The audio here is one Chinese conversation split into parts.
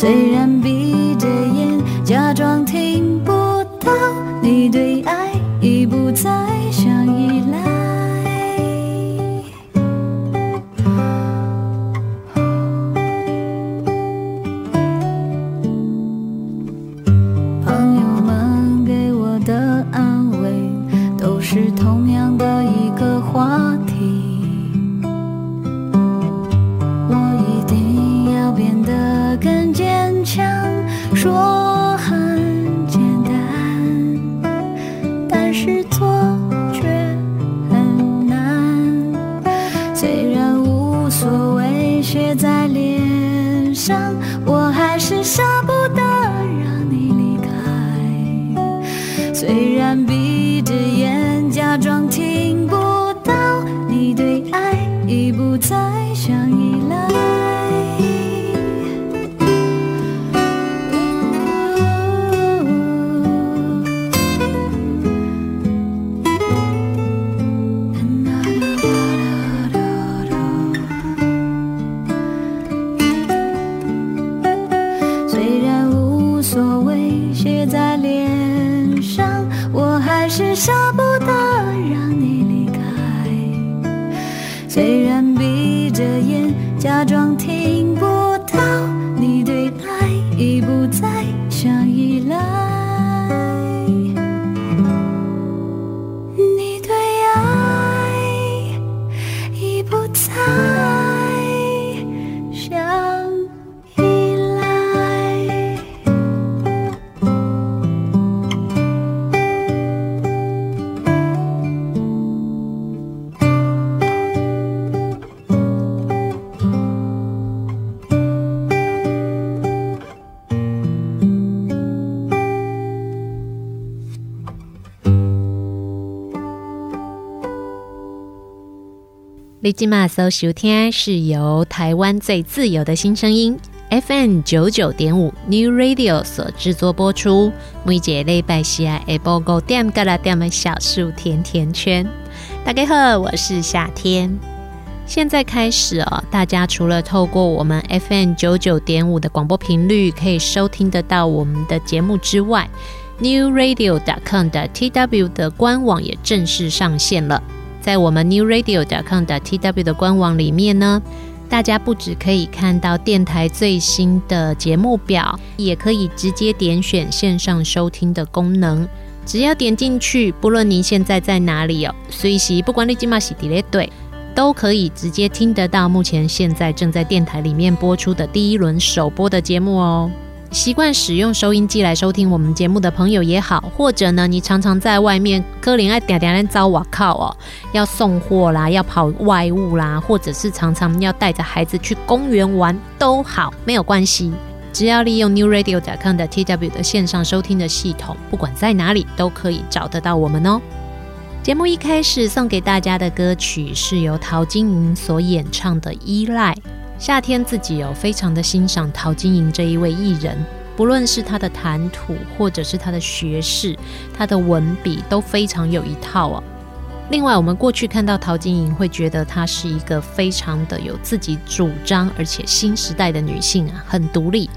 虽然你今麦所收听是由台湾最自由的新声音 FM 九九点五 New Radio 所制作播出。每节礼拜四下播五点到六点的小树甜甜圈。大家好，我是夏天。现在开始哦，大家除了透过我们 FM 九九点五的广播频率可以收听得到我们的节目之外，New Radio dot com 的 TW 的官网也正式上线了。在我们 new radio com 的 tw 的官网里面呢，大家不只可以看到电台最新的节目表，也可以直接点选线上收听的功能。只要点进去，不论您现在在哪里哦，随时不管你今嘛是伫咧对，都可以直接听得到目前现在正在电台里面播出的第一轮首播的节目哦。习惯使用收音机来收听我们节目的朋友也好，或者呢，你常常在外面可能爱点点遭我靠哦，要送货啦，要跑外务啦，或者是常常要带着孩子去公园玩都好，没有关系，只要利用 newradio.com 的 TW 的线上收听的系统，不管在哪里都可以找得到我们哦。节目一开始送给大家的歌曲是由陶晶莹所演唱的《依赖》。夏天自己有非常的欣赏陶晶莹这一位艺人，不论是她的谈吐，或者是她的学识，她的文笔都非常有一套哦。另外，我们过去看到陶晶莹，会觉得她是一个非常的有自己主张，而且新时代的女性啊，很独立。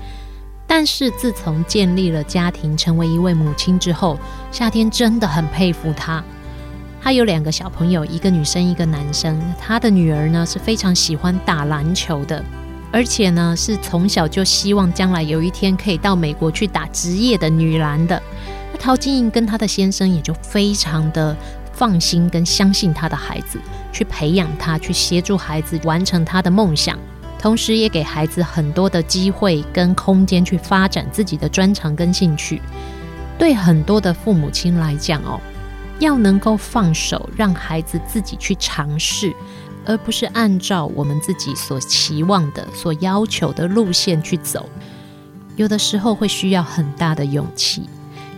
但是自从建立了家庭，成为一位母亲之后，夏天真的很佩服她。他有两个小朋友，一个女生，一个男生。他的女儿呢是非常喜欢打篮球的，而且呢是从小就希望将来有一天可以到美国去打职业的女篮的。那陶晶莹跟她的先生也就非常的放心跟相信她的孩子，去培养他，去协助孩子完成他的梦想，同时也给孩子很多的机会跟空间去发展自己的专长跟兴趣。对很多的父母亲来讲哦。要能够放手，让孩子自己去尝试，而不是按照我们自己所期望的、所要求的路线去走。有的时候会需要很大的勇气，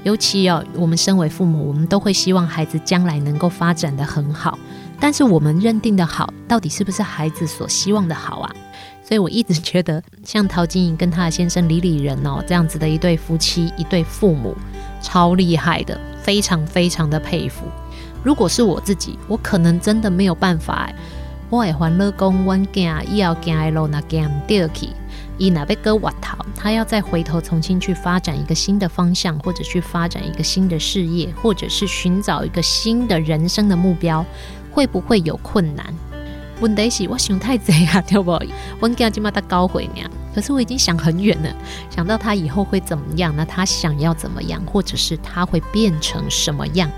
尤其哦，我们身为父母，我们都会希望孩子将来能够发展得很好。但是我们认定的好，到底是不是孩子所希望的好啊？所以我一直觉得，像陶晶莹跟她的先生李李仁哦，这样子的一对夫妻、一对父母，超厉害的。非常非常的佩服。如果是我自己，我可能真的没有办法。我也还了工，我惊伊要惊的路那惊唔掉去，伊那边割瓦头，他要再回头重新去发展一个新的方向，或者去发展一个新的事业，或者是寻找一个新的人生的目标，会不会有困难？问题是我想太贼啊，对不？我惊今嘛他高回呢。可是我已经想很远了，想到他以后会怎么样，那他想要怎么样，或者是他会变成什么样？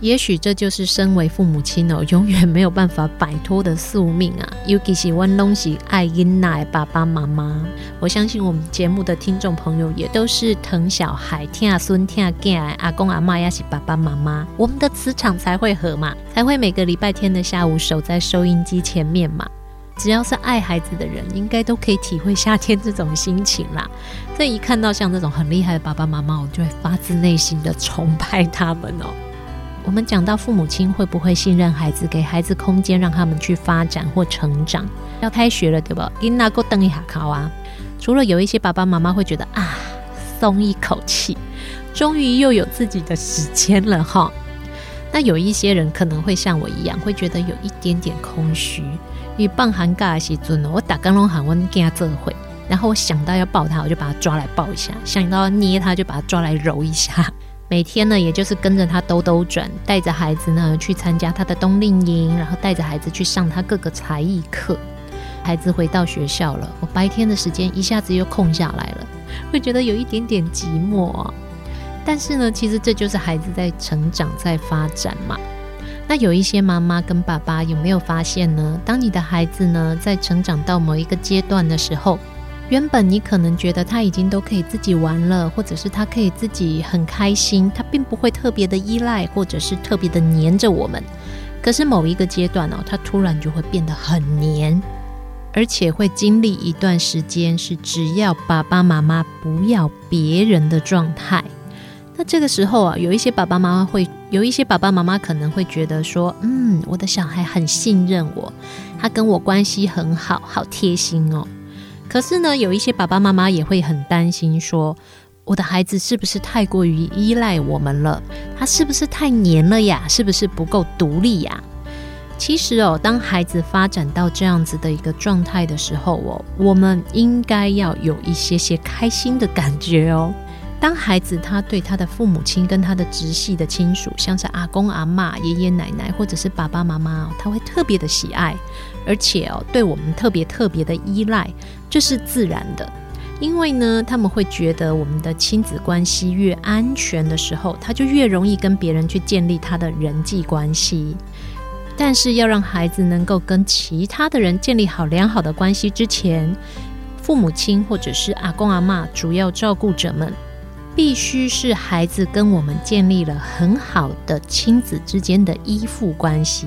也许这就是身为父母亲哦，永远没有办法摆脱的宿命啊。尤其是我拢是爱婴奶爸爸妈妈，我相信我们节目的听众朋友也都是疼小孩、疼孙、疼囝阿公阿妈，也是爸爸妈妈，我们的磁场才会合嘛，才会每个礼拜天的下午守在收音机前面嘛。只要是爱孩子的人，应该都可以体会夏天这种心情啦。所以一看到像这种很厉害的爸爸妈妈，我就会发自内心的崇拜他们哦。我们讲到父母亲会不会信任孩子，给孩子空间让他们去发展或成长？要开学了，对吧？给那个等一下考啊。除了有一些爸爸妈妈会觉得啊，松一口气，终于又有自己的时间了哈。那有一些人可能会像我一样，会觉得有一点点空虚。你放寒假的时阵，我打刚拢喊我惊这会，然后我想到要抱他，我就把他抓来抱一下；想到要捏他，就把他抓来揉一下。每天呢，也就是跟着他兜兜转，带着孩子呢去参加他的冬令营，然后带着孩子去上他各个才艺课。孩子回到学校了，我白天的时间一下子又空下来了，会觉得有一点点寂寞。但是呢，其实这就是孩子在成长、在发展嘛。那有一些妈妈跟爸爸有没有发现呢？当你的孩子呢在成长到某一个阶段的时候，原本你可能觉得他已经都可以自己玩了，或者是他可以自己很开心，他并不会特别的依赖，或者是特别的黏着我们。可是某一个阶段哦，他突然就会变得很黏，而且会经历一段时间是只要爸爸妈妈不要别人的状态。那这个时候啊，有一些爸爸妈妈会，有一些爸爸妈妈可能会觉得说，嗯，我的小孩很信任我，他跟我关系很好，好贴心哦。可是呢，有一些爸爸妈妈也会很担心说，我的孩子是不是太过于依赖我们了？他是不是太黏了呀？是不是不够独立呀？其实哦，当孩子发展到这样子的一个状态的时候哦，我们应该要有一些些开心的感觉哦。当孩子他对他的父母亲跟他的直系的亲属，像是阿公阿嬷、爷爷奶奶或者是爸爸妈妈，他会特别的喜爱，而且哦，对我们特别特别的依赖，这是自然的。因为呢，他们会觉得我们的亲子关系越安全的时候，他就越容易跟别人去建立他的人际关系。但是要让孩子能够跟其他的人建立好良好的关系之前，父母亲或者是阿公阿嬷主要照顾者们，必须是孩子跟我们建立了很好的亲子之间的依附关系。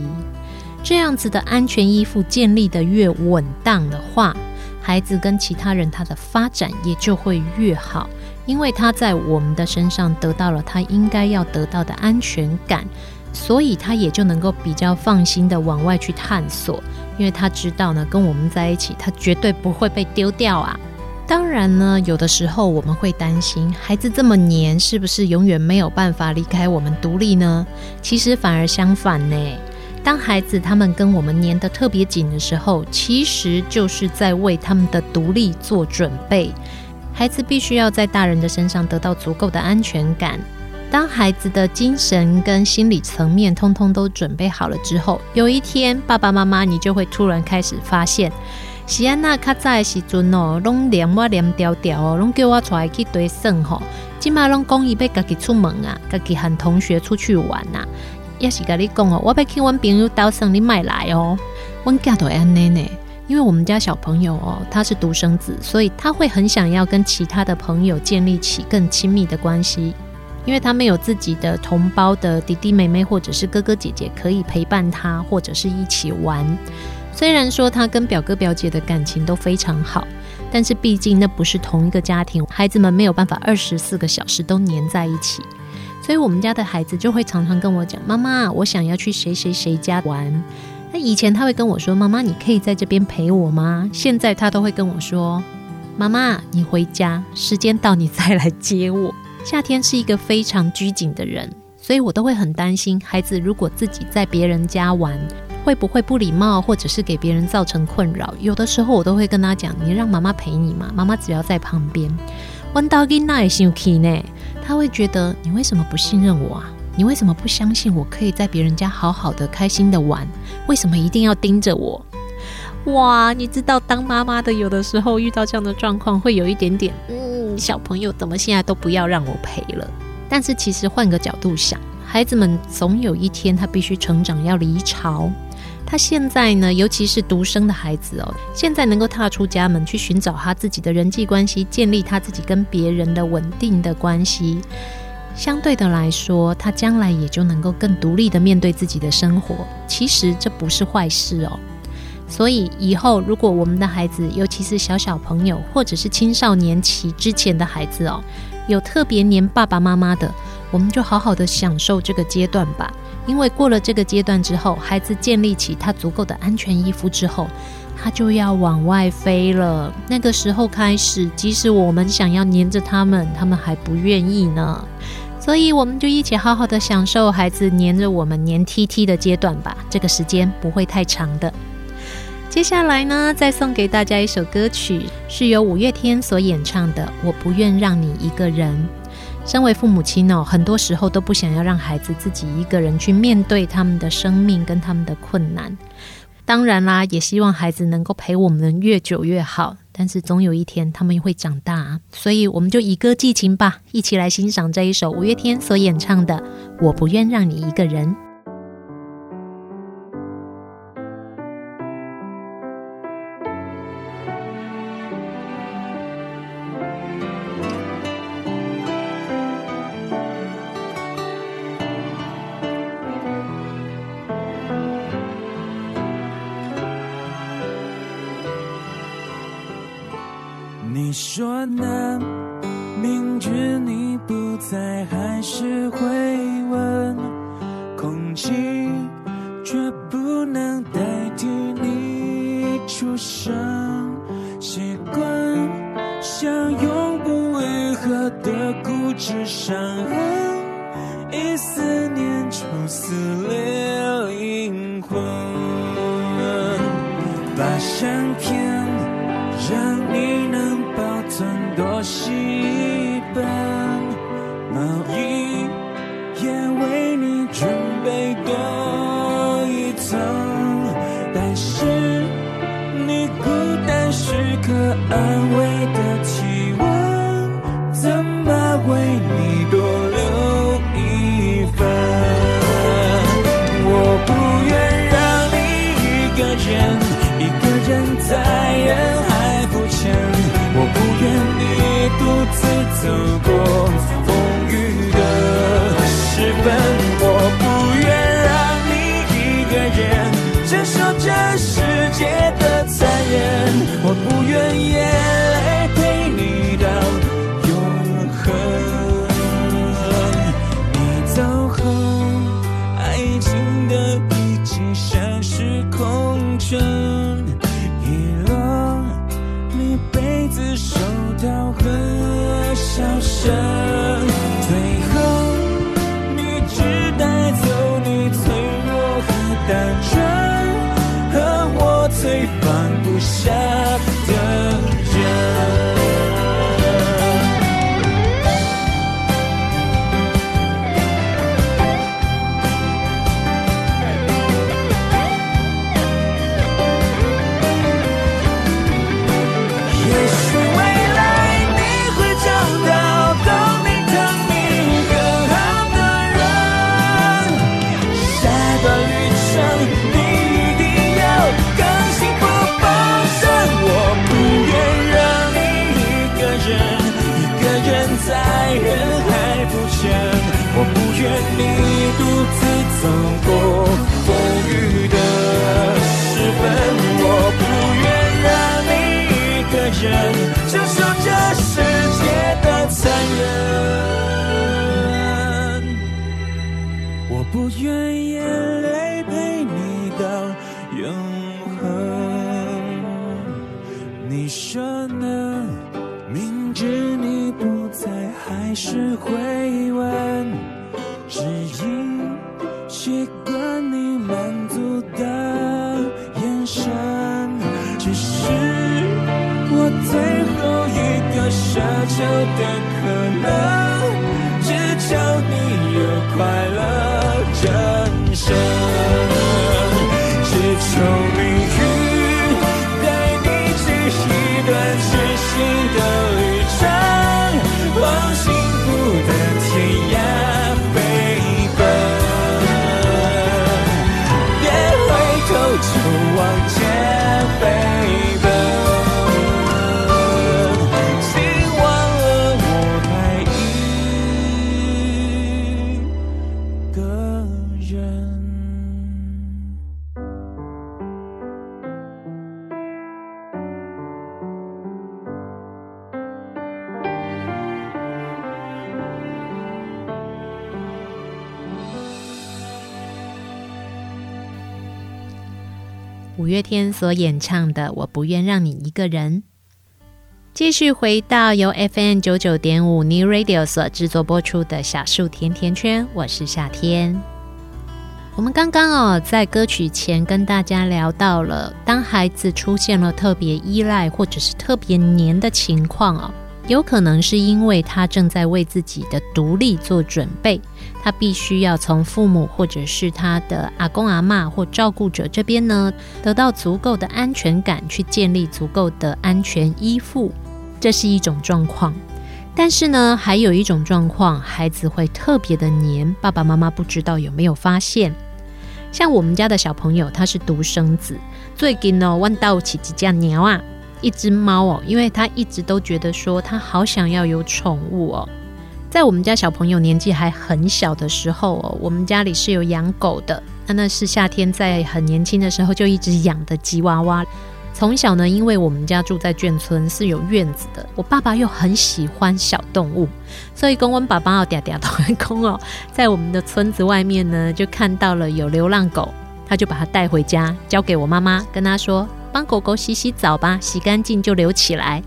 这样子的安全依附建立得越稳当的话，孩子跟其他人他的发展也就会越好，因为他在我们的身上得到了他应该要得到的安全感。所以他也就能够比较放心的往外去探索，因为他知道呢，跟我们在一起，他绝对不会被丢掉啊。当然呢，有的时候我们会担心，孩子这么黏，是不是永远没有办法离开我们独立呢？其实反而相反呢。当孩子他们跟我们粘得特别紧的时候，其实就是在为他们的独立做准备。孩子必须要在大人的身上得到足够的安全感。当孩子的精神跟心理层面通通都准备好了之后，有一天爸爸妈妈你就会突然开始发现，是安娜卡早的时阵哦，拢黏我黏条条哦，拢叫我出来去堆耍吼，今嘛拢讲伊要家己出门啊，家己喊同学出去玩呐，也是跟你讲哦，我要去阮朋友岛上，你买来哦，阮家都安尼呢，因为我们家小朋友哦，他是独生子，所以他会很想要跟其他的朋友建立起更亲密的关系。因为他没有自己的同胞的弟弟妹妹或者是哥哥姐姐可以陪伴他，或者是一起玩。虽然说他跟表哥表姐的感情都非常好，但是毕竟那不是同一个家庭，孩子们没有办法二十四个小时都黏在一起。所以我们家的孩子就会常常跟我讲：“妈妈，我想要去谁谁谁家玩。”那以前他会跟我说：“妈妈，你可以在这边陪我吗？”现在他都会跟我说：“妈妈，你回家，时间到你再来接我。” 夏天是一个非常拘谨的人，所以我都会很担心孩子如果自己在别人家玩，会不会不礼貌，或者是给别人造成困扰。有的时候我都会跟他讲：“你让妈妈陪你嘛，妈妈只要在旁边。”弯刀给那也生气呢，他会觉得你为什么不信任我啊？你为什么不相信我可以在别人家好好的、开心的玩？为什么一定要盯着我？哇，你知道当妈妈的有的时候遇到这样的状况，会有一点点嗯。小朋友怎么现在都不要让我陪了？但是其实换个角度想，孩子们总有一天他必须成长，要离巢。他现在呢，尤其是独生的孩子哦，现在能够踏出家门去寻找他自己的人际关系，建立他自己跟别人的稳定的关系。相对的来说，他将来也就能够更独立的面对自己的生活。其实这不是坏事哦。所以以后，如果我们的孩子，尤其是小小朋友或者是青少年期之前的孩子哦，有特别黏爸爸妈妈的，我们就好好的享受这个阶段吧。因为过了这个阶段之后，孩子建立起他足够的安全依附之后，他就要往外飞了。那个时候开始，即使我们想要黏着他们，他们还不愿意呢。所以，我们就一起好好的享受孩子黏着我们黏 T T 的阶段吧。这个时间不会太长的。接下来呢，再送给大家一首歌曲，是由五月天所演唱的《我不愿让你一个人》。身为父母亲哦，很多时候都不想要让孩子自己一个人去面对他们的生命跟他们的困难。当然啦，也希望孩子能够陪我们越久越好。但是总有一天他们会长大，所以我们就以歌寄情吧，一起来欣赏这一首五月天所演唱的《我不愿让你一个人》。相片让你能保存。多洗一本走过风雨的时分，我不愿让你一个人承受这世界的残忍，我不愿笑声，天所演唱的《我不愿让你一个人》，继续回到由 FM 九九点五 New Radio 所制作播出的小树甜甜圈，我是夏天。我们刚刚哦，在歌曲前跟大家聊到了，当孩子出现了特别依赖或者是特别黏的情况哦。有可能是因为他正在为自己的独立做准备，他必须要从父母或者是他的阿公阿嬷或照顾者这边呢，得到足够的安全感，去建立足够的安全依附，这是一种状况。但是呢，还有一种状况，孩子会特别的黏，爸爸妈妈不知道有没有发现？像我们家的小朋友，他是独生子，最近呢，弯到起几只鸟啊。一只猫哦，因为他一直都觉得说他好想要有宠物哦。在我们家小朋友年纪还很小的时候哦，我们家里是有养狗的。那那是夏天在很年轻的时候就一直养的吉娃娃。从小呢，因为我们家住在眷村是有院子的，我爸爸又很喜欢小动物，所以公公爸爸哦嗲嗲都很公哦，在我们的村子外面呢，就看到了有流浪狗，他就把它带回家，交给我妈妈，跟他说。帮狗狗洗洗澡吧，洗干净就留起来。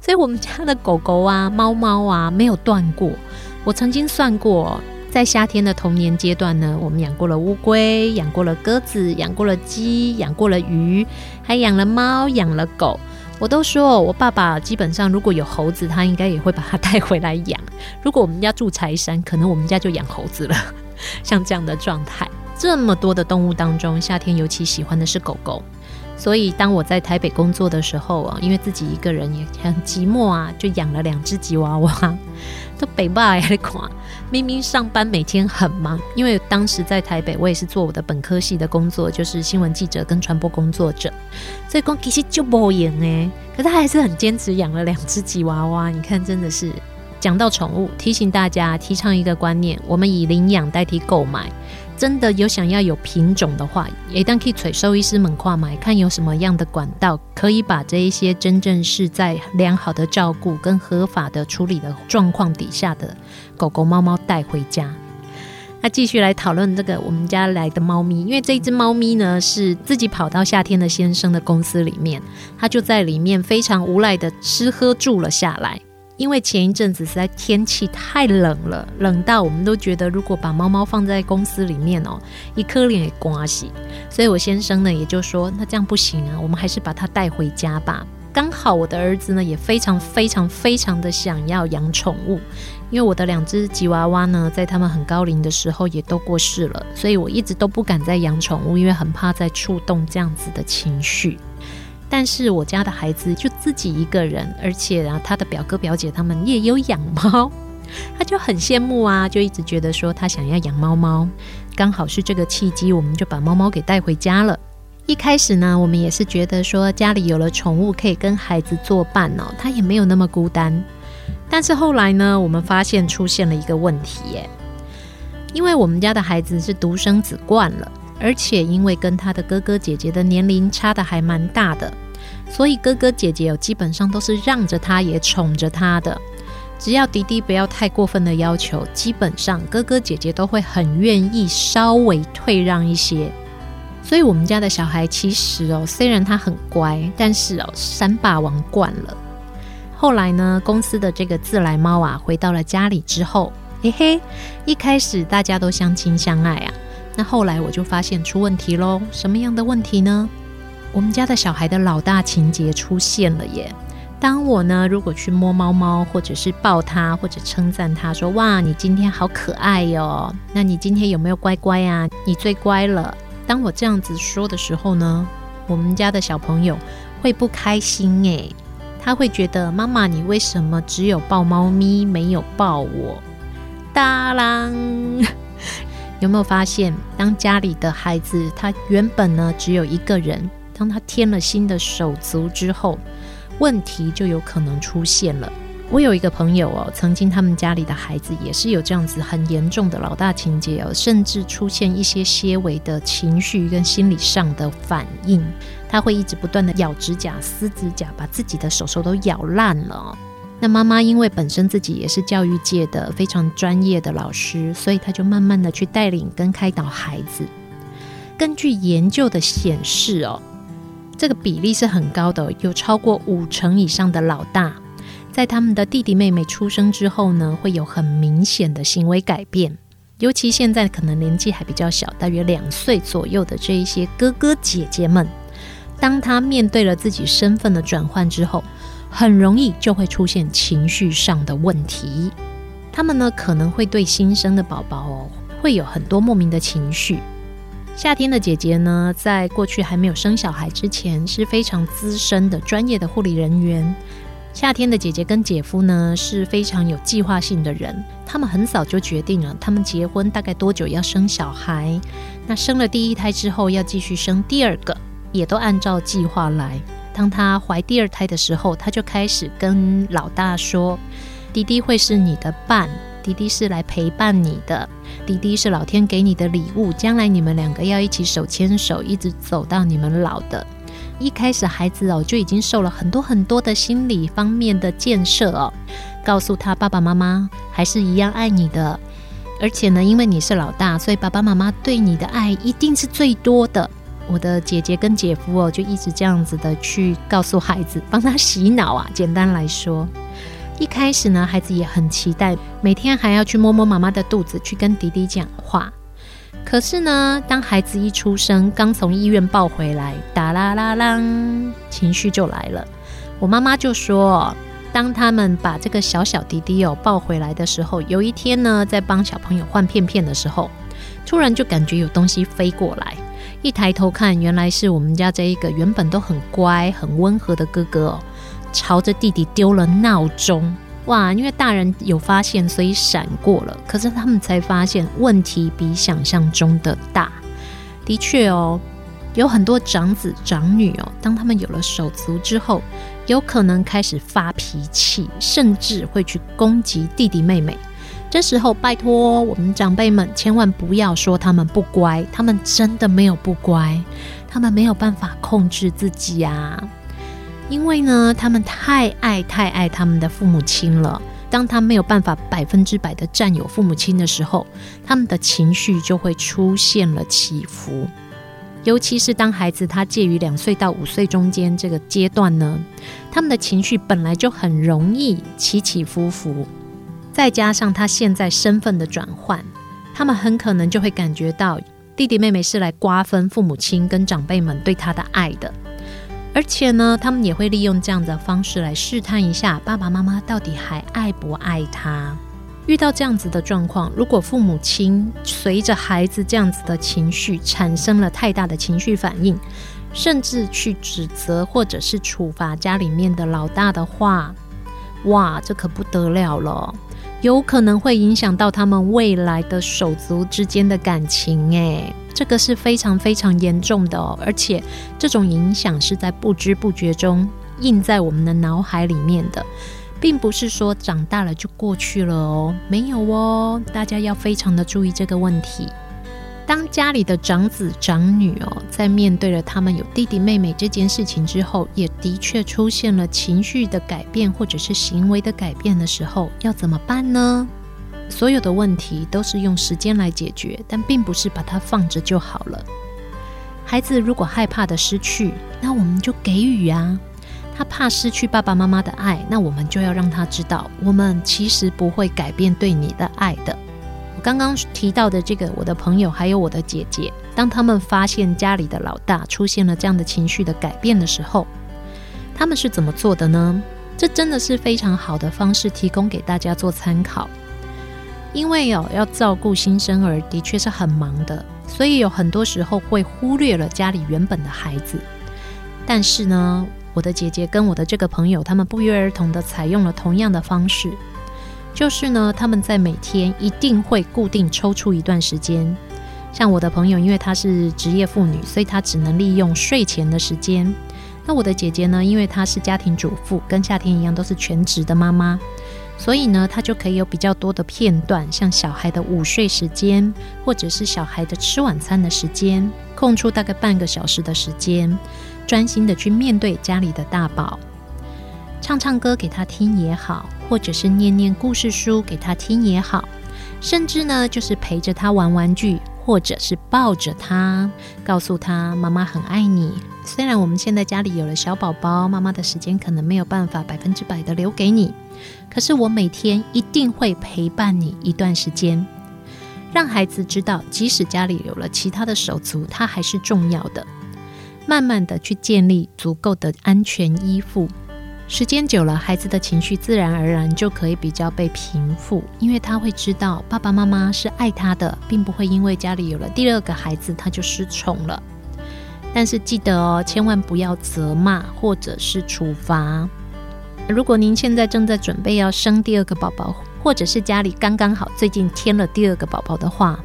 所以，我们家的狗狗啊、猫猫啊，没有断过。我曾经算过，在夏天的童年阶段呢，我们养过了乌龟，养过了鸽子，养过了鸡，养过了鱼，还养了猫，养了狗。我都说，我爸爸基本上如果有猴子，他应该也会把它带回来养。如果我们家住柴山，可能我们家就养猴子了。像这样的状态，这么多的动物当中，夏天尤其喜欢的是狗狗。所以，当我在台北工作的时候啊，因为自己一个人也很寂寞啊，就养了两只吉娃娃。都北霸也看，明明上班每天很忙，因为当时在台北，我也是做我的本科系的工作，就是新闻记者跟传播工作者，所以其实就不赢哎。可是他还是很坚持养了两只吉娃娃。你看，真的是讲到宠物，提醒大家提倡一个观念：我们以领养代替购买。真的有想要有品种的话，也当可以催收医师们跨买，看有什么样的管道可以把这一些真正是在良好的照顾跟合法的处理的状况底下的狗狗、猫猫带回家。那继续来讨论这个我们家来的猫咪，因为这只猫咪呢是自己跑到夏天的先生的公司里面，它就在里面非常无赖的吃喝住了下来。因为前一阵子实在天气太冷了，冷到我们都觉得如果把猫猫放在公司里面哦，一颗脸也刮洗。所以我先生呢也就说，那这样不行啊，我们还是把它带回家吧。刚好我的儿子呢也非常非常非常的想要养宠物，因为我的两只吉娃娃呢在他们很高龄的时候也都过世了，所以我一直都不敢再养宠物，因为很怕再触动这样子的情绪。但是我家的孩子就自己一个人，而且啊，他的表哥表姐他们也有养猫，他就很羡慕啊，就一直觉得说他想要养猫猫。刚好是这个契机，我们就把猫猫给带回家了。一开始呢，我们也是觉得说家里有了宠物可以跟孩子作伴哦，他也没有那么孤单。但是后来呢，我们发现出现了一个问题耶，因为我们家的孩子是独生子惯了。而且因为跟他的哥哥姐姐的年龄差得还蛮大的，所以哥哥姐姐有基本上都是让着他，也宠着他的。只要迪迪不要太过分的要求，基本上哥哥姐姐都会很愿意稍微退让一些。所以我们家的小孩其实哦，虽然他很乖，但是哦，山霸王惯了。后来呢，公司的这个自来猫啊，回到了家里之后，嘿嘿，一开始大家都相亲相爱啊。那后来我就发现出问题喽，什么样的问题呢？我们家的小孩的老大情节出现了耶。当我呢，如果去摸猫猫，或者是抱它，或者称赞它说：“哇，你今天好可爱哟！”那你今天有没有乖乖啊？你最乖了。当我这样子说的时候呢，我们家的小朋友会不开心诶，他会觉得妈妈，你为什么只有抱猫咪，没有抱我？当啷。有没有发现，当家里的孩子他原本呢只有一个人，当他添了新的手足之后，问题就有可能出现了。我有一个朋友哦，曾经他们家里的孩子也是有这样子很严重的老大情节哦，甚至出现一些些微的情绪跟心理上的反应，他会一直不断的咬指甲、撕指甲，把自己的手手都咬烂了。那妈妈因为本身自己也是教育界的非常专业的老师，所以她就慢慢的去带领跟开导孩子。根据研究的显示哦，这个比例是很高的，有超过五成以上的老大，在他们的弟弟妹妹出生之后呢，会有很明显的行为改变。尤其现在可能年纪还比较小，大约两岁左右的这一些哥哥姐姐们，当他面对了自己身份的转换之后，很容易就会出现情绪上的问题，他们呢可能会对新生的宝宝哦会有很多莫名的情绪。夏天的姐姐呢，在过去还没有生小孩之前是非常资深的专业的护理人员。夏天的姐姐跟姐夫呢是非常有计划性的人，他们很早就决定了他们结婚大概多久要生小孩，那生了第一胎之后要继续生第二个，也都按照计划来。当她怀第二胎的时候，她就开始跟老大说：“弟弟会是你的伴，弟弟是来陪伴你的，弟弟是老天给你的礼物，将来你们两个要一起手牵手，一直走到你们老的。”一开始孩子哦就已经受了很多很多的心理方面的建设哦，告诉他爸爸妈妈还是一样爱你的，而且呢，因为你是老大，所以爸爸妈妈对你的爱一定是最多的。我的姐姐跟姐夫哦，就一直这样子的去告诉孩子，帮他洗脑啊。简单来说，一开始呢，孩子也很期待，每天还要去摸摸妈妈的肚子，去跟弟弟讲话。可是呢，当孩子一出生，刚从医院抱回来，哒啦啦啦，情绪就来了。我妈妈就说，当他们把这个小小迪迪哦抱回来的时候，有一天呢，在帮小朋友换片片的时候，突然就感觉有东西飞过来。一抬头看，原来是我们家这一个原本都很乖、很温和的哥哥哦，朝着弟弟丢了闹钟。哇！因为大人有发现，所以闪过了。可是他们才发现问题比想象中的大。的确哦，有很多长子长女哦，当他们有了手足之后，有可能开始发脾气，甚至会去攻击弟弟妹妹。这时候，拜托我们长辈们千万不要说他们不乖，他们真的没有不乖，他们没有办法控制自己啊。因为呢，他们太爱太爱他们的父母亲了。当他没有办法百分之百的占有父母亲的时候，他们的情绪就会出现了起伏。尤其是当孩子他介于两岁到五岁中间这个阶段呢，他们的情绪本来就很容易起起伏伏，再加上他现在身份的转换，他们很可能就会感觉到弟弟妹妹是来瓜分父母亲跟长辈们对他的爱的。而且呢，他们也会利用这样的方式来试探一下爸爸妈妈到底还爱不爱他。遇到这样子的状况，如果父母亲随着孩子这样子的情绪产生了太大的情绪反应，甚至去指责或者是处罚家里面的老大的话，哇，这可不得了了，有可能会影响到他们未来的手足之间的感情诶。这个是非常非常严重的哦，而且这种影响是在不知不觉中印在我们的脑海里面的，并不是说长大了就过去了哦，没有哦，大家要非常的注意这个问题。当家里的长子长女哦，在面对了他们有弟弟妹妹这件事情之后，也的确出现了情绪的改变或者是行为的改变的时候，要怎么办呢？所有的问题都是用时间来解决，但并不是把它放着就好了。孩子如果害怕的失去，那我们就给予啊。他怕失去爸爸妈妈的爱，那我们就要让他知道，我们其实不会改变对你的爱的。刚刚提到的这个，我的朋友还有我的姐姐，当他们发现家里的老大出现了这样的情绪的改变的时候，他们是怎么做的呢？这真的是非常好的方式，提供给大家做参考。因为哦，要照顾新生儿的确是很忙的，所以有很多时候会忽略了家里原本的孩子。但是呢，我的姐姐跟我的这个朋友，他们不约而同的采用了同样的方式，就是呢，他们在每天一定会固定抽出一段时间。像我的朋友，因为她是职业妇女，所以她只能利用睡前的时间。那我的姐姐呢，因为她是家庭主妇，跟夏天一样都是全职的妈妈。所以呢，她就可以有比较多的片段，像小孩的午睡时间，或者是小孩的吃晚餐的时间，空出大概半个小时的时间，专心的去面对家里的大宝，唱唱歌给他听也好，或者是念念故事书给他听也好，甚至呢，就是陪着他玩玩具，或者是抱着他，告诉他妈妈很爱你。虽然我们现在家里有了小宝宝，妈妈的时间可能没有办法百分之百的留给你。可是我每天一定会陪伴你一段时间，让孩子知道，即使家里有了其他的手足，他还是重要的。慢慢的去建立足够的安全依附，时间久了，孩子的情绪自然而然就可以比较被平复，因为他会知道爸爸妈妈是爱他的，并不会因为家里有了第二个孩子他就失宠了。但是记得哦，千万不要责骂或者是处罚。如果您现在正在准备要生第二个宝宝，或者是家里刚刚好最近添了第二个宝宝的话，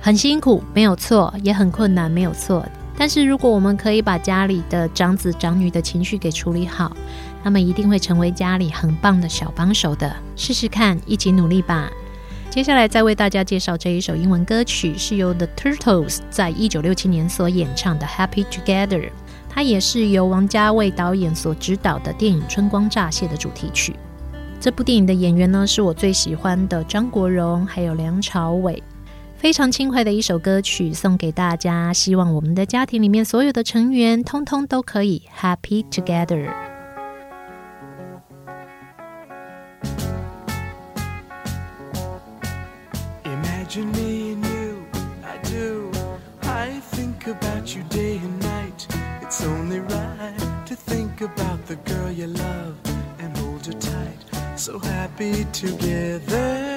很辛苦，没有错，也很困难，没有错。但是如果我们可以把家里的长子长女的情绪给处理好，他们一定会成为家里很棒的小帮手的。试试看，一起努力吧。接下来再为大家介绍这一首英文歌曲，是由 The Turtles 在一九六七年所演唱的《Happy Together》。它也是由王家卫导演所指导的电影《春光乍泄》的主题曲。这部电影的演员呢，是我最喜欢的张国荣，还有梁朝伟。非常轻快的一首歌曲，送给大家。希望我们的家庭里面所有的成员，通通都可以 happy together。Imagine me and you, I do. I think about you day and night. It's only right to think about the girl you love and hold her tight. So happy together.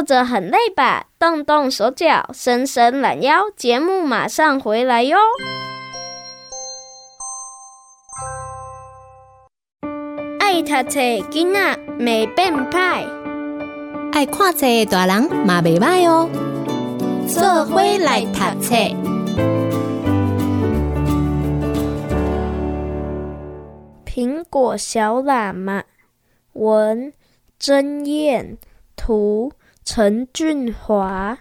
坐着很累吧？动动手脚，伸伸懒腰，节目马上回来哟！爱读册囡仔袂变歹，爱看册的大人嘛袂歹哦。做伙来读册。苹果小喇嘛，文真燕，图陈俊华。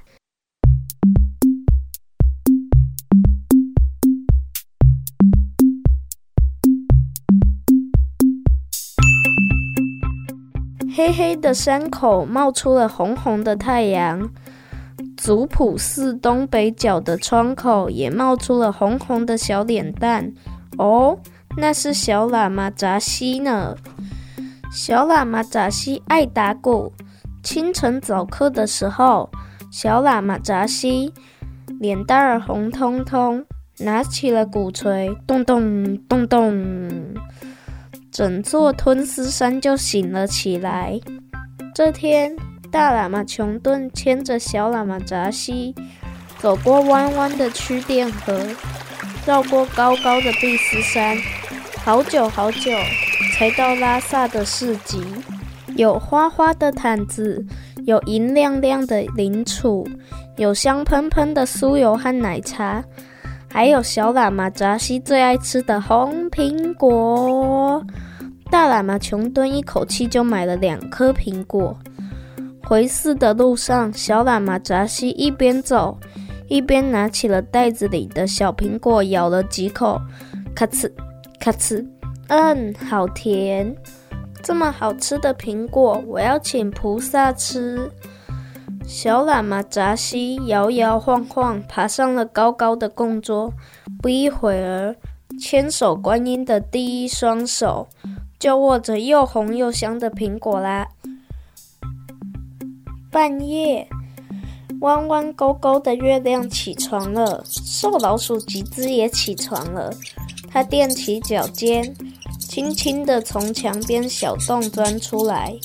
黑黑的山口冒出了红红的太阳，族谱寺东北角的窗口也冒出了红红的小脸蛋。哦，那是小喇嘛扎西呢。小喇嘛扎西爱打鼓。清晨早课的时候，小喇嘛扎西脸蛋儿红彤彤，拿起了鼓槌，咚咚咚咚。整座吞思山就醒了起来。这天，大喇嘛琼顿牵着小喇嘛扎西，走过弯弯的曲店河，绕过高高的碧斯山，好久好久，才到拉萨的市集。有花花的毯子，有银亮亮的铃杵，有香喷喷的酥油和奶茶，还有小喇嘛扎西最爱吃的红苹果。大喇嘛琼顿一口气就买了两颗苹果。回寺的路上，小喇嘛扎西一边走，一边拿起了袋子里的小苹果，咬了几口，咔哧咔哧，嗯，好甜。这么好吃的苹果，我要请菩萨吃。小喇嘛扎西摇摇晃晃爬上了高高的供桌，不一会儿，千手观音的第一双手就握着又红又香的苹果啦。半夜，弯弯勾勾的月亮起床了，瘦老鼠吉兹也起床了，它踮起脚尖。轻轻地从墙边小洞钻出来，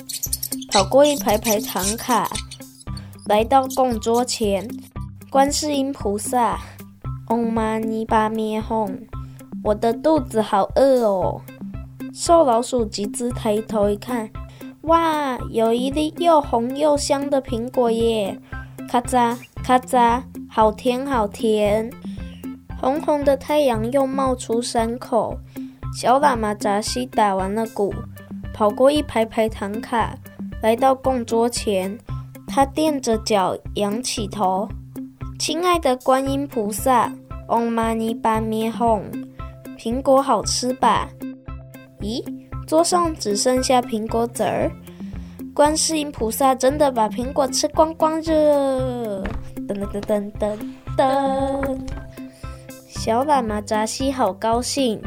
跑过一排排唐卡，来到供桌前。观世音菩萨，嗡嘛呢叭咪吽，我的肚子好饿哦。瘦老鼠吉兹抬头一看，哇，有一粒又红又香的苹果耶！咔嚓咔嚓，好甜好甜。红红的太阳又冒出山口。小喇嘛扎西打完了鼓，跑过一排排唐卡，来到供桌前。他垫着脚，仰起头：“亲爱的观音菩萨，嗡嘛呢叭咪吽，苹果好吃吧？咦，桌上只剩下苹果籽儿。观世音菩萨真的把苹果吃光光了！噔噔噔噔噔噔。小喇嘛扎西好高兴，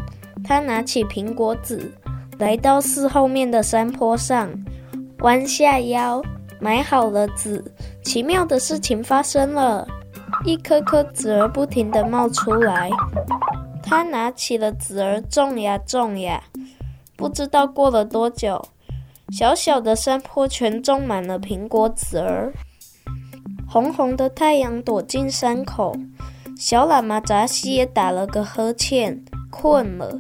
他拿起苹果籽，来到寺后面的山坡上，弯下腰，埋好了籽。奇妙的事情发生了。一颗颗籽儿不停地冒出来，他拿起了籽儿种呀种呀，不知道过了多久，小小的山坡全种满了苹果籽儿。红红的太阳躲进山口，小喇嘛扎西也打了个呵欠，困了。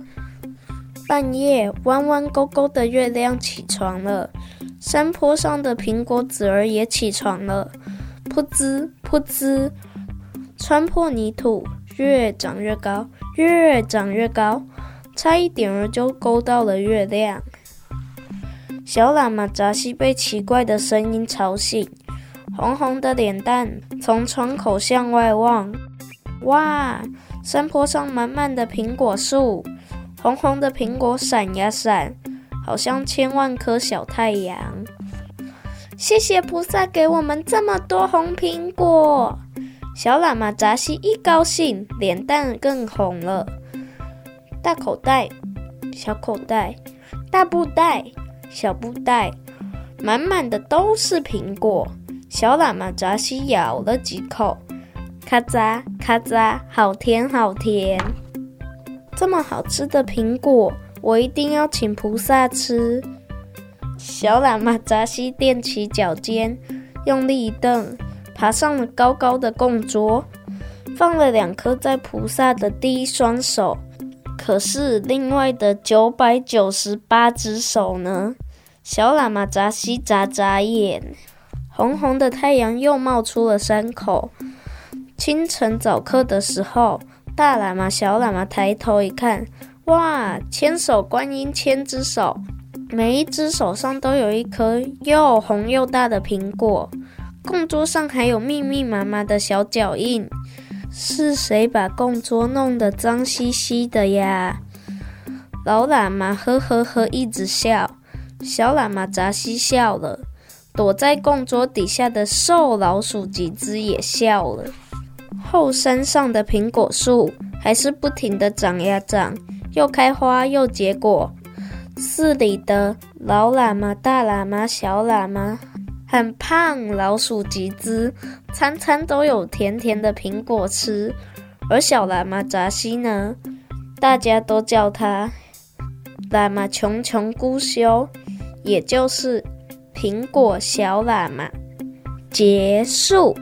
半夜，弯弯勾勾的月亮起床了，山坡上的苹果籽儿也起床了，噗滋噗滋。穿破泥土，越长越高，越长越高，差一点儿就勾到了月亮。小喇嘛扎西被奇怪的声音吵醒，红红的脸蛋从窗口向外望，哇！山坡上满满的苹果树，红红的苹果闪呀闪，好像千万颗小太阳。谢谢菩萨给我们这么多红苹果。小喇嘛扎西一高兴，脸蛋更红了。大口袋，小口袋，大布袋，小布袋，满满的都是苹果。小喇嘛扎西咬了几口，咔嚓咔嚓，好甜好甜。这么好吃的苹果，我一定要请菩萨吃。小喇嘛扎西踮起脚尖，用力一蹬。爬上了高高的供桌，放了两颗在菩萨的第一双手。可是另外的九百九十八只手呢？小喇嘛扎西眨眨眼，红红的太阳又冒出了山口。清晨早课的时候，大喇嘛、小喇嘛抬头一看，哇！千手观音，千只手，每一只手上都有一颗又红又大的苹果。供桌上还有密密麻麻的小脚印，是谁把供桌弄得脏兮兮的呀？老喇嘛呵呵呵一直笑，小喇嘛扎西笑了，躲在供桌底下的瘦老鼠几只也笑了。后山上的苹果树还是不停地长呀长，又开花又结果。寺里的老喇嘛、大喇嘛、小喇嘛。很胖，老鼠集资，餐餐都有甜甜的苹果吃。而小喇嘛扎西呢，大家都叫他喇嘛穷穷姑修，也就是苹果小喇嘛。结束。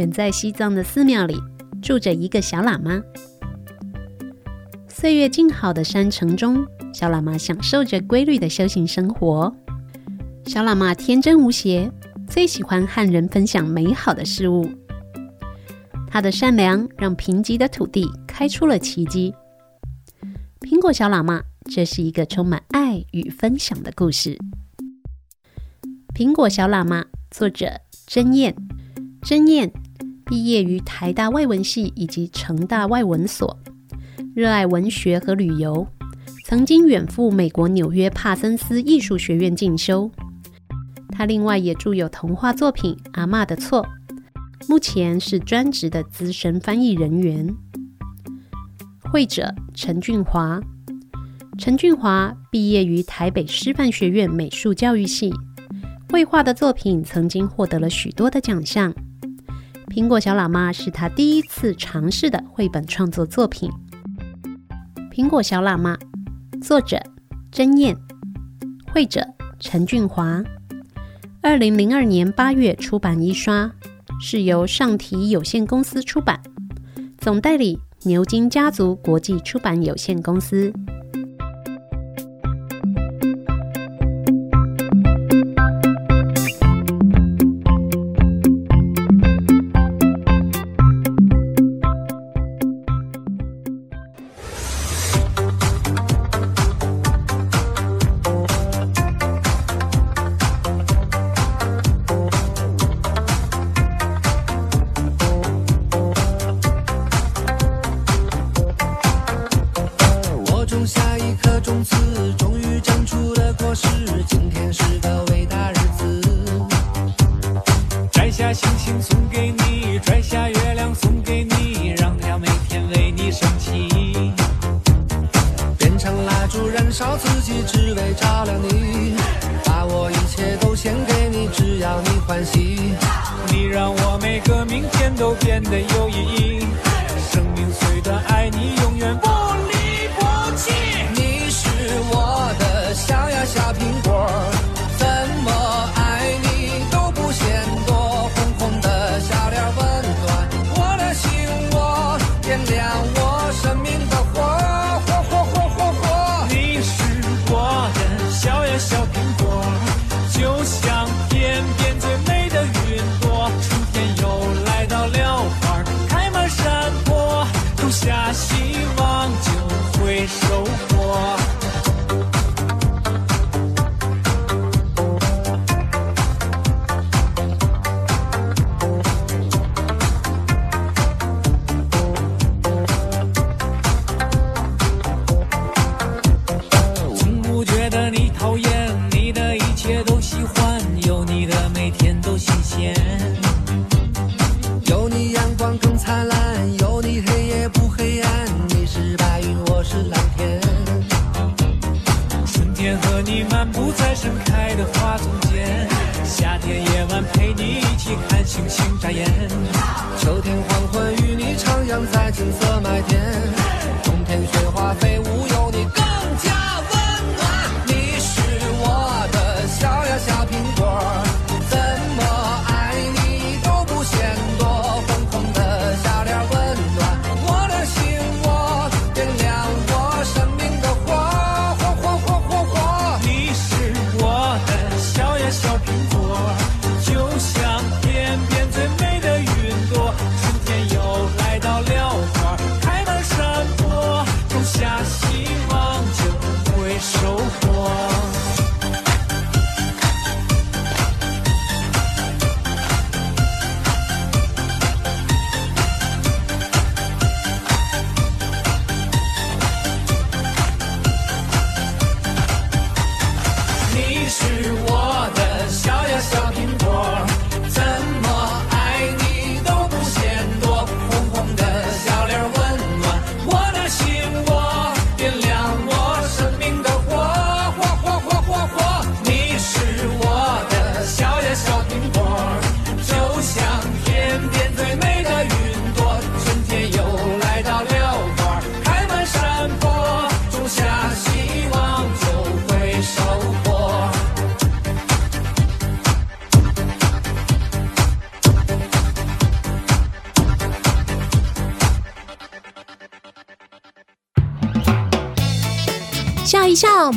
远在西藏的寺庙里，住着一个小喇嘛。岁月静好的山城中。小喇嘛享受着规律的修行生活。小喇嘛天真无邪，最喜欢和人分享美好的事物。他的善良让贫瘠的土地开出了奇迹。苹果小喇嘛，这是一个充满爱与分享的故事。苹果小喇嘛，作者甄燕。甄燕毕业于台大外文系以及成大外文所，热爱文学和旅游。曾经远赴美国纽约帕森斯艺术学院进修。他另外也著有童话作品《阿嬷的错》，目前是专职的资深翻译人员。绘者陈俊华，陈俊华毕业于台北师范学院美术教育系，绘画的作品曾经获得了许多的奖项。苹果小喇嘛是他第一次尝试的绘本创作作品。苹果小喇嘛。作者甄燕，绘者陈俊华，二零零二年八月出版一刷，是由上提有限公司出版，总代理牛津家族国际出版有限公司。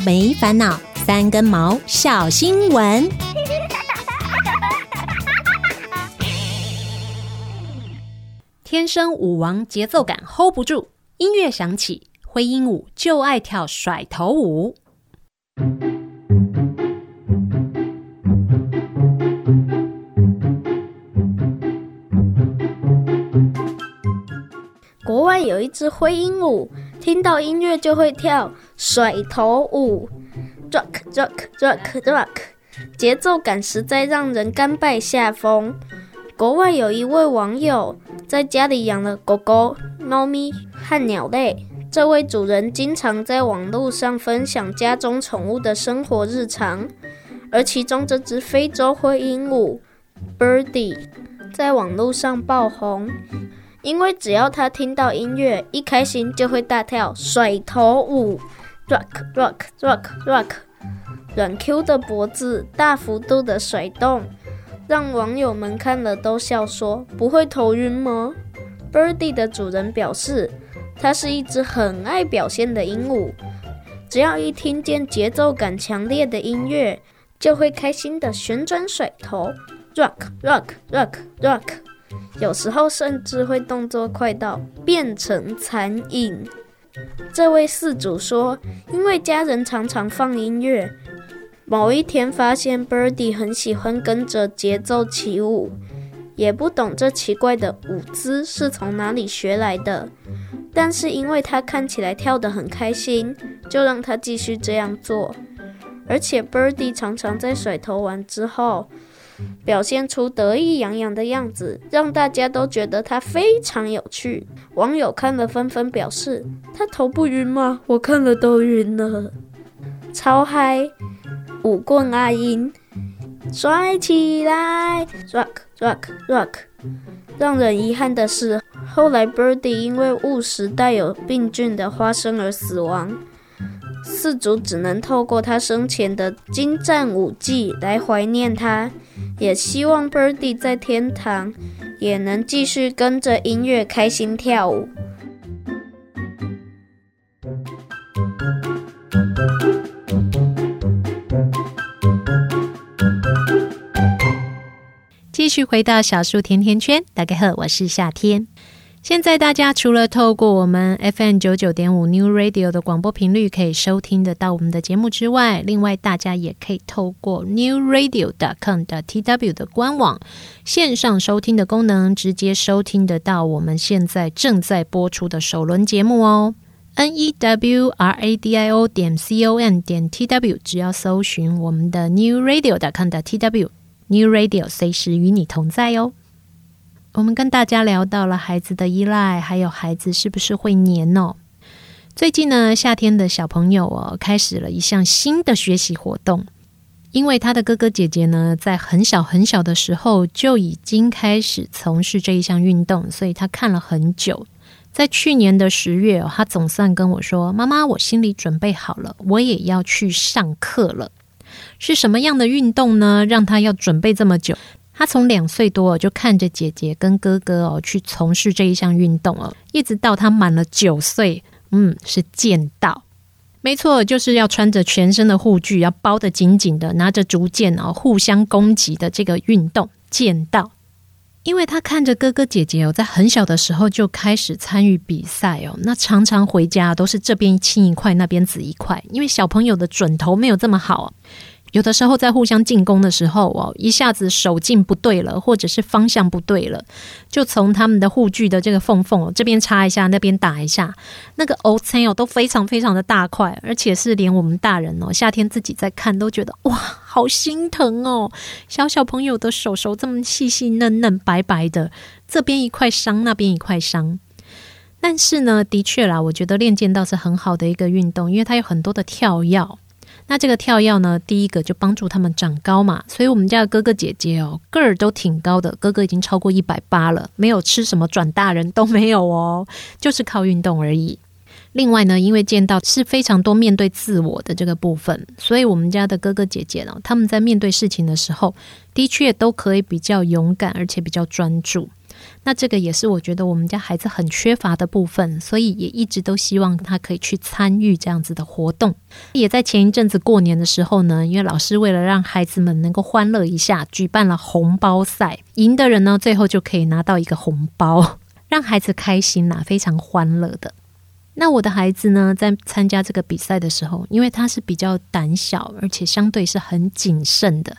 没烦恼，三根毛小新闻。天生舞王，节奏感 hold 不住，音乐响起，灰鹦鹉就爱跳甩头舞。国外有一只灰鹦鹉。听到音乐就会跳甩头舞，rock rock rock rock，节奏感实在让人甘拜下风。国外有一位网友在家里养了狗狗、猫咪和鸟类，这位主人经常在网络上分享家中宠物的生活日常，而其中这只非洲灰鹦鹉 Birdy 在网络上爆红。因为只要他听到音乐，一开心就会大跳甩头舞，rock rock rock rock，软 Q 的脖子大幅度的甩动，让网友们看了都笑说：“不会头晕吗？”Birdy 的主人表示，它是一只很爱表现的鹦鹉，只要一听见节奏感强烈的音乐，就会开心的旋转甩头，rock rock rock rock。有时候甚至会动作快到变成残影。这位饲主说，因为家人常常放音乐，某一天发现 Birdy 很喜欢跟着节奏起舞，也不懂这奇怪的舞姿是从哪里学来的，但是因为他看起来跳得很开心，就让他继续这样做。而且 Birdy 常常在甩头完之后，表现出得意洋洋的样子，让大家都觉得他非常有趣。网友看了纷纷表示：“他头不晕吗？我看了都晕了。”超嗨！舞棍阿英，甩起来，rock rock rock。让人遗憾的是，后来 Birdy 因为误食带有病菌的花生而死亡。饲主只能透过他生前的精湛舞技来怀念他，也希望 Birdy 在天堂也能继续跟着音乐开心跳舞。继续回到小树甜甜圈，大家好，我是夏天。现在大家除了透过我们 FM 九九点五 New Radio 的广播频率可以收听得到我们的节目之外，另外大家也可以透过 New Radio com 的 TW 的官网线上收听的功能，直接收听得到我们现在正在播出的首轮节目哦。N E W R A D I O 点 C O M 点 T W，只要搜寻我们的 New Radio com 的 T W，New Radio 随时与你同在哦。我们跟大家聊到了孩子的依赖，还有孩子是不是会黏哦。最近呢，夏天的小朋友哦，开始了一项新的学习活动。因为他的哥哥姐姐呢，在很小很小的时候就已经开始从事这一项运动，所以他看了很久。在去年的十月，他总算跟我说：“妈妈，我心里准备好了，我也要去上课了。”是什么样的运动呢？让他要准备这么久？他从两岁多就看着姐姐跟哥哥哦去从事这一项运动哦，一直到他满了九岁，嗯，是剑道，没错，就是要穿着全身的护具，要包得紧紧的，拿着竹剑哦互相攻击的这个运动剑道。因为他看着哥哥姐姐哦，在很小的时候就开始参与比赛哦，那常常回家都是这边青一块，那边紫一块，因为小朋友的准头没有这么好。有的时候在互相进攻的时候哦，一下子手劲不对了，或者是方向不对了，就从他们的护具的这个缝缝哦，这边插一下，那边打一下，那个凹陷哦都非常非常的大块，而且是连我们大人哦，夏天自己在看都觉得哇，好心疼哦，小小朋友的手手这么细细嫩嫩白白的，这边一块伤，那边一块伤。但是呢，的确啦，我觉得练剑道是很好的一个运动，因为它有很多的跳跃。那这个跳跃呢，第一个就帮助他们长高嘛，所以我们家的哥哥姐姐哦，个儿都挺高的，哥哥已经超过一百八了，没有吃什么转大人都没有哦，就是靠运动而已。另外呢，因为剑道是非常多面对自我的这个部分，所以我们家的哥哥姐姐呢，他们在面对事情的时候，的确都可以比较勇敢，而且比较专注。那这个也是我觉得我们家孩子很缺乏的部分，所以也一直都希望他可以去参与这样子的活动。也在前一阵子过年的时候呢，因为老师为了让孩子们能够欢乐一下，举办了红包赛，赢的人呢最后就可以拿到一个红包，让孩子开心呐，非常欢乐的。那我的孩子呢，在参加这个比赛的时候，因为他是比较胆小，而且相对是很谨慎的。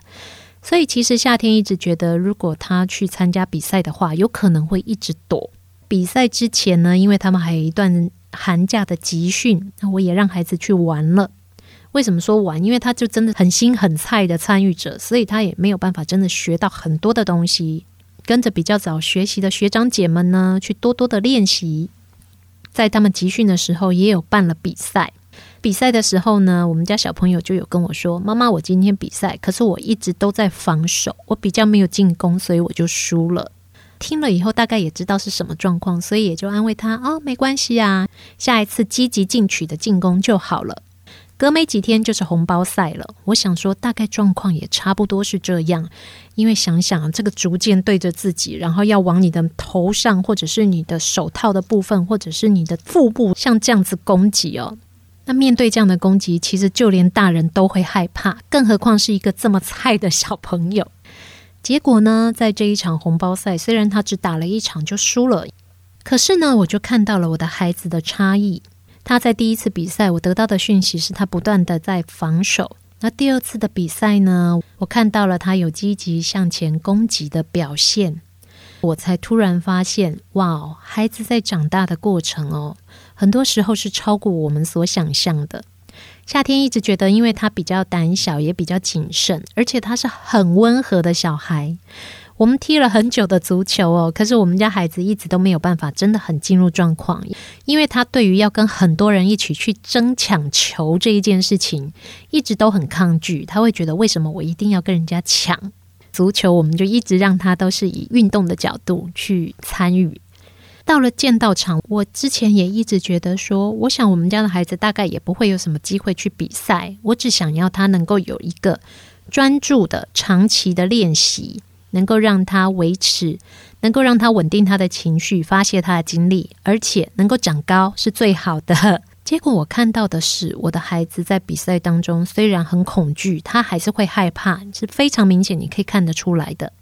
所以其实夏天一直觉得，如果他去参加比赛的话，有可能会一直躲。比赛之前呢，因为他们还有一段寒假的集训，那我也让孩子去玩了。为什么说玩？因为他就真的很新很菜的参与者，所以他也没有办法真的学到很多的东西。跟着比较早学习的学长姐们呢，去多多的练习。在他们集训的时候，也有办了比赛。比赛的时候呢，我们家小朋友就有跟我说：“妈妈，我今天比赛，可是我一直都在防守，我比较没有进攻，所以我就输了。”听了以后，大概也知道是什么状况，所以也就安慰他：“哦，没关系啊，下一次积极进取的进攻就好了。”隔没几天就是红包赛了，我想说大概状况也差不多是这样，因为想想这个逐渐对着自己，然后要往你的头上，或者是你的手套的部分，或者是你的腹部，像这样子攻击哦。那面对这样的攻击，其实就连大人都会害怕，更何况是一个这么菜的小朋友。结果呢，在这一场红包赛，虽然他只打了一场就输了，可是呢，我就看到了我的孩子的差异。他在第一次比赛，我得到的讯息是他不断的在防守。那第二次的比赛呢，我看到了他有积极向前攻击的表现。我才突然发现，哇，孩子在长大的过程哦。很多时候是超过我们所想象的。夏天一直觉得，因为他比较胆小，也比较谨慎，而且他是很温和的小孩。我们踢了很久的足球哦，可是我们家孩子一直都没有办法，真的很进入状况，因为他对于要跟很多人一起去争抢球这一件事情，一直都很抗拒。他会觉得为什么我一定要跟人家抢足球？我们就一直让他都是以运动的角度去参与。到了剑道场，我之前也一直觉得说，我想我们家的孩子大概也不会有什么机会去比赛，我只想要他能够有一个专注的长期的练习。能够让他维持，能够让他稳定他的情绪，发泄他的精力，而且能够长高是最好的。结果我看到的是，我的孩子在比赛当中虽然很恐惧，他还是会害怕，是非常明显，你可以看得出来的。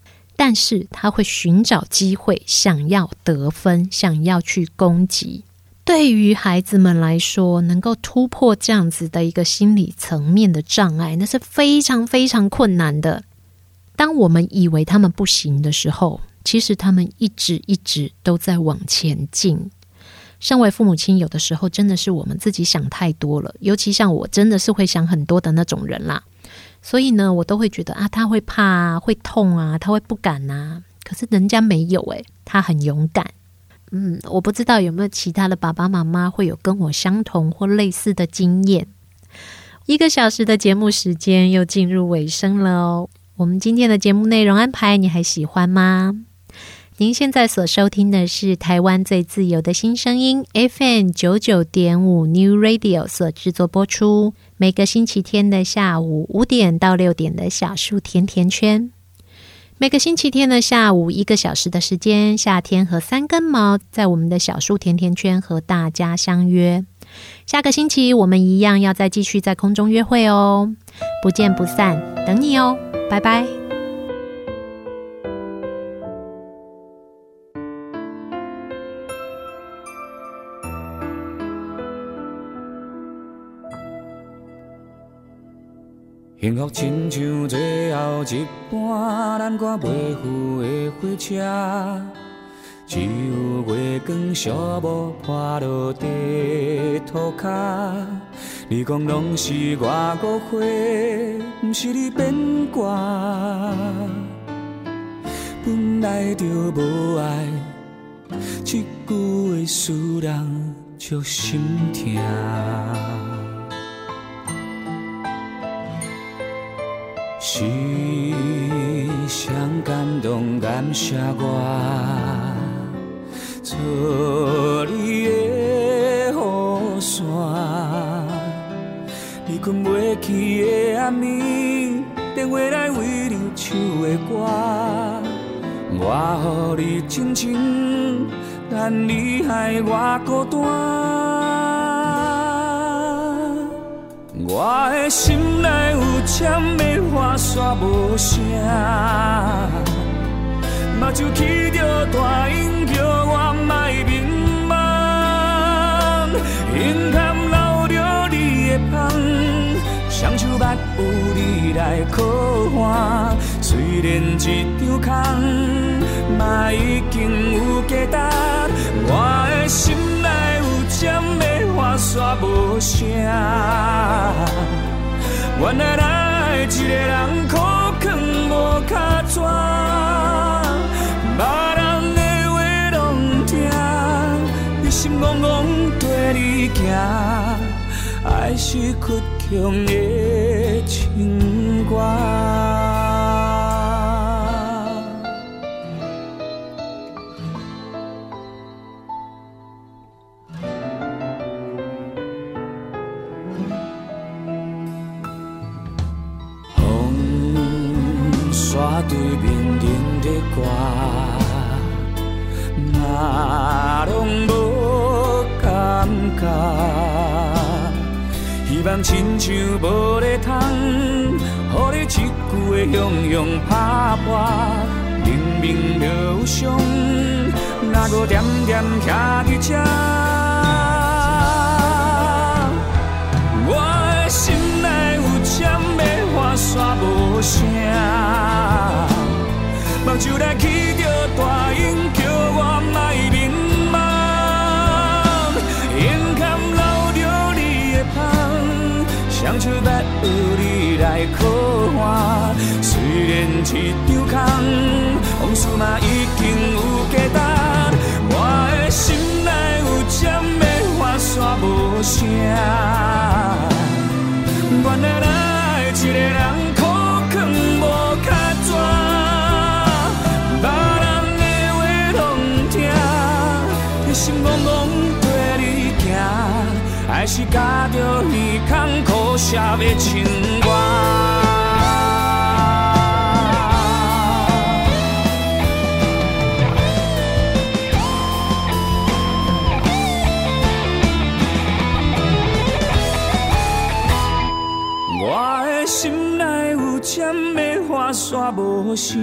但是他会寻找机会，想要得分，想要去攻击。对于孩子们来说，能够突破这样子的一个心理层面的障碍，那是非常非常困难的。当我们以为他们不行的时候，其实他们一直一直都在往前进。身为父母亲，有的时候真的是我们自己想太多了，尤其像我，真的是会想很多的那种人啦。所以呢，我都会觉得啊，他会怕啊，会痛啊，他会不敢啊。可是人家没有诶，他很勇敢。嗯，我不知道有没有其他的爸爸妈妈会有跟我相同或类似的经验。一个小时的节目时间又进入尾声了哦。我们今天的节目内容安排你还喜欢吗？您现在所收听的是台湾最自由的新声音 FM 九九点五 New Radio 所制作播出，每个星期天的下午五点到六点的小树甜甜圈，每个星期天的下午一个小时的时间，夏天和三根毛在我们的小树甜甜圈和大家相约。下个星期我们一样要再继续在空中约会哦，不见不散，等你哦。拜拜。幸福亲像最后一班咱赶袂赴的火车，只有月光小木破落地涂骹。你讲拢是我误会，不是你变卦。本来就无爱，这句话使人足心痛。是谁感动感谢我，做你的雨伞。你困袂去的暗暝，电话来为你唱的歌，我予你真情，但你害我孤单。我的心内有签的花煞无声，目睭起着大鹰叫我莫迷茫。双手握有你来靠岸，虽然一张空，嘛已经有价值。我的心内有针的花煞无声，原来爱一个人苦劝无卡纸，别人的话拢听，一心怣怣跟你行。爱是倔强的情歌。歌，嘛拢无感觉。希望亲像无咧通，予你一句的雄雄拍破，明明就有伤，哪搁惦惦徛伫这？我的心内有签的花煞无声，目睭内起着大鹰叫我莫迷茫。你的香，双手别由你来靠岸。虽然一场空，往事嘛已经有价值。我的心内有针要划线无声，原来来一个人还是咬着耳孔苦涩的情歌。煞无声，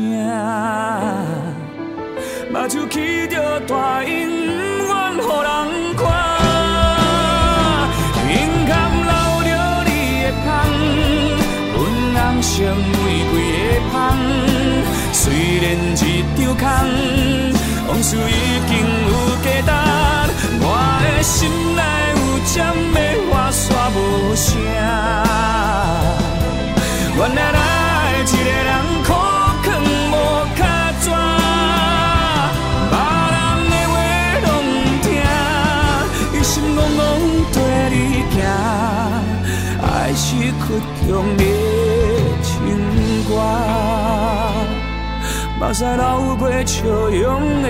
目睭起着大阴，不愿予人看。阮人生玫瑰的香。虽然一场空，往事已经有价值。我的心内有针要划煞无声，原来爱一个人。是曲中的歌，目屎流过笑容的